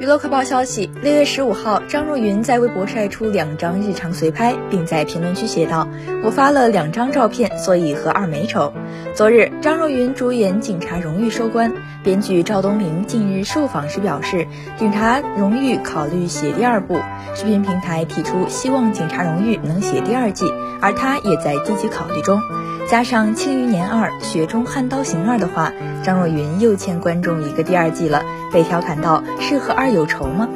娱乐快报消息：六月十五号，张若昀在微博晒出两张日常随拍，并在评论区写道：“我发了两张照片，所以和二没仇。”昨日，张若昀主演《警察荣誉》收官，编剧赵东明近日受访时表示，《警察荣誉》考虑写第二部，视频平台提出希望《警察荣誉》能写第二季，而他也在积极考虑中。加上《庆余年二》《雪中悍刀行二》的话，张若昀又欠观众一个第二季了，被调侃到是和二有仇吗？